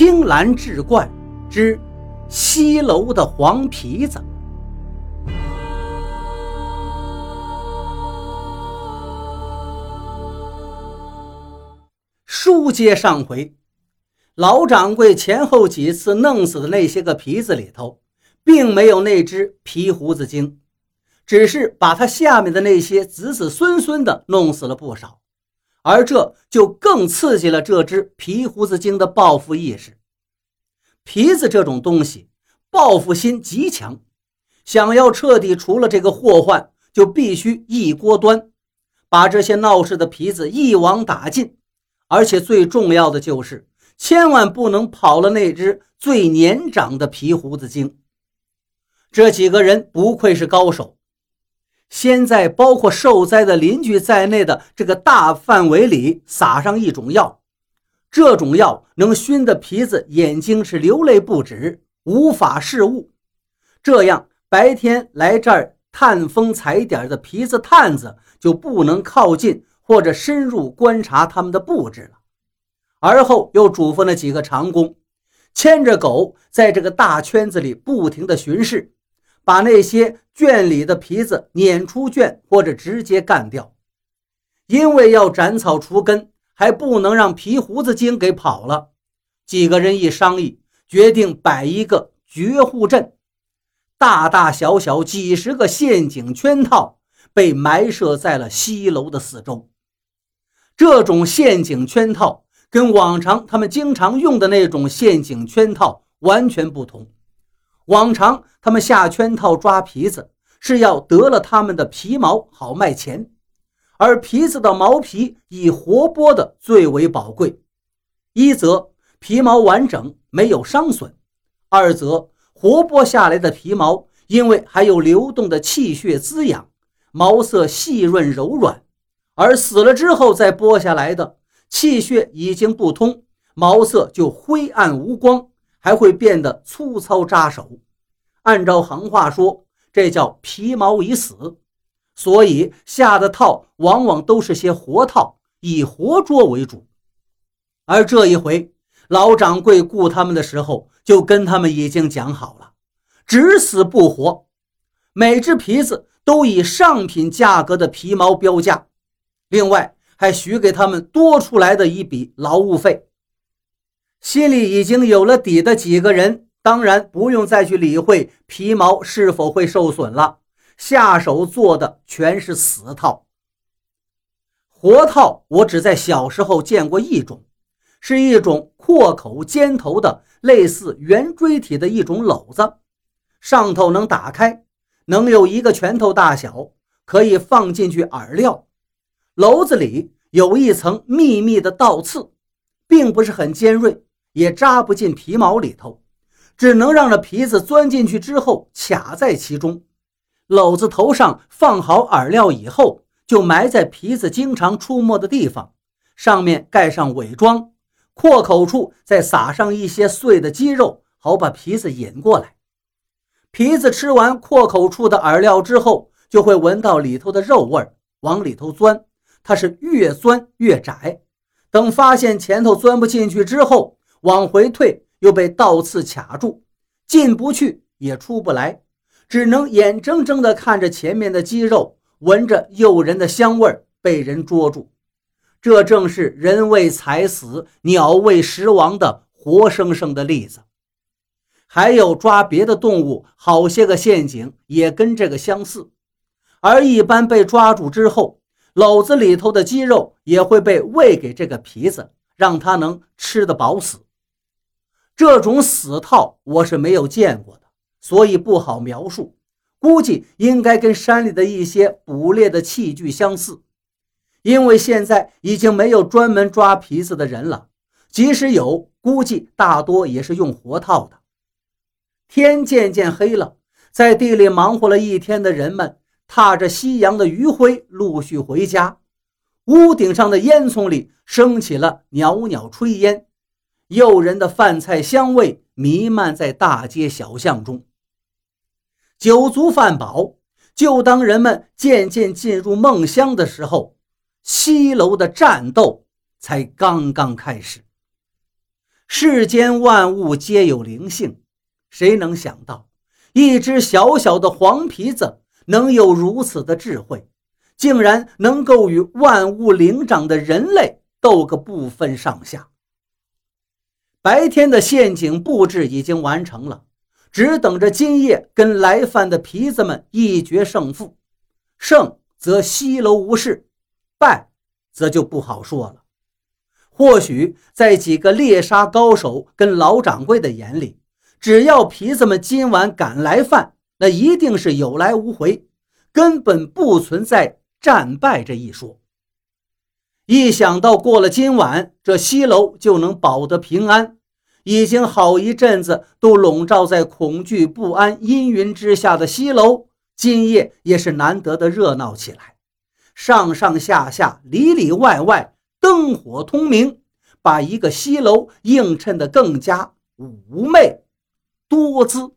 青蓝志怪之西楼的黄皮子。书接上回，老掌柜前后几次弄死的那些个皮子里头，并没有那只皮胡子精，只是把他下面的那些子子孙孙的弄死了不少。而这就更刺激了这只皮胡子精的报复意识。皮子这种东西，报复心极强，想要彻底除了这个祸患，就必须一锅端，把这些闹事的皮子一网打尽。而且最重要的就是，千万不能跑了那只最年长的皮胡子精。这几个人不愧是高手。先在包括受灾的邻居在内的这个大范围里撒上一种药，这种药能熏得皮子眼睛是流泪不止，无法视物。这样白天来这儿探风采点的皮子探子就不能靠近或者深入观察他们的布置了。而后又嘱咐那几个长工，牵着狗在这个大圈子里不停地巡视。把那些圈里的皮子撵出圈，或者直接干掉，因为要斩草除根，还不能让皮胡子精给跑了。几个人一商议，决定摆一个绝户阵，大大小小几十个陷阱圈套被埋设在了西楼的四周。这种陷阱圈套跟往常他们经常用的那种陷阱圈套完全不同。往常他们下圈套抓皮子是要得了他们的皮毛好卖钱，而皮子的毛皮以活剥的最为宝贵。一则皮毛完整没有伤损，二则活剥下来的皮毛因为还有流动的气血滋养，毛色细润柔软；而死了之后再剥下来的气血已经不通，毛色就灰暗无光。还会变得粗糙扎手，按照行话说，这叫皮毛已死。所以下的套往往都是些活套，以活捉为主。而这一回，老掌柜雇他们的时候，就跟他们已经讲好了，只死不活，每只皮子都以上品价格的皮毛标价，另外还许给他们多出来的一笔劳务费。心里已经有了底的几个人，当然不用再去理会皮毛是否会受损了。下手做的全是死套，活套我只在小时候见过一种，是一种阔口尖头的类似圆锥体的一种篓子，上头能打开，能有一个拳头大小，可以放进去饵料。篓子里有一层密密的倒刺，并不是很尖锐。也扎不进皮毛里头，只能让这皮子钻进去之后卡在其中。篓子头上放好饵料以后，就埋在皮子经常出没的地方，上面盖上伪装，阔口处再撒上一些碎的鸡肉，好把皮子引过来。皮子吃完阔口处的饵料之后，就会闻到里头的肉味儿，往里头钻。它是越钻越窄，等发现前头钻不进去之后。往回退，又被倒刺卡住，进不去也出不来，只能眼睁睁地看着前面的鸡肉，闻着诱人的香味儿被人捉住。这正是人为财死，鸟为食亡的活生生的例子。还有抓别的动物，好些个陷阱也跟这个相似。而一般被抓住之后，篓子里头的鸡肉也会被喂给这个皮子，让它能吃得饱死。这种死套我是没有见过的，所以不好描述。估计应该跟山里的一些捕猎的器具相似，因为现在已经没有专门抓皮子的人了，即使有，估计大多也是用活套的。天渐渐黑了，在地里忙活了一天的人们，踏着夕阳的余晖，陆续回家。屋顶上的烟囱里升起了袅袅炊烟。诱人的饭菜香味弥漫在大街小巷中。酒足饭饱，就当人们渐渐进入梦乡的时候，西楼的战斗才刚刚开始。世间万物皆有灵性，谁能想到一只小小的黄皮子能有如此的智慧，竟然能够与万物灵长的人类斗个不分上下？白天的陷阱布置已经完成了，只等着今夜跟来犯的皮子们一决胜负。胜则西楼无事，败则就不好说了。或许在几个猎杀高手跟老掌柜的眼里，只要皮子们今晚敢来犯，那一定是有来无回，根本不存在战败这一说。一想到过了今晚，这西楼就能保得平安，已经好一阵子都笼罩在恐惧不安阴云之下的西楼，今夜也是难得的热闹起来，上上下下、里里外外。灯火通明，把一个西楼映衬得更加妩媚多姿。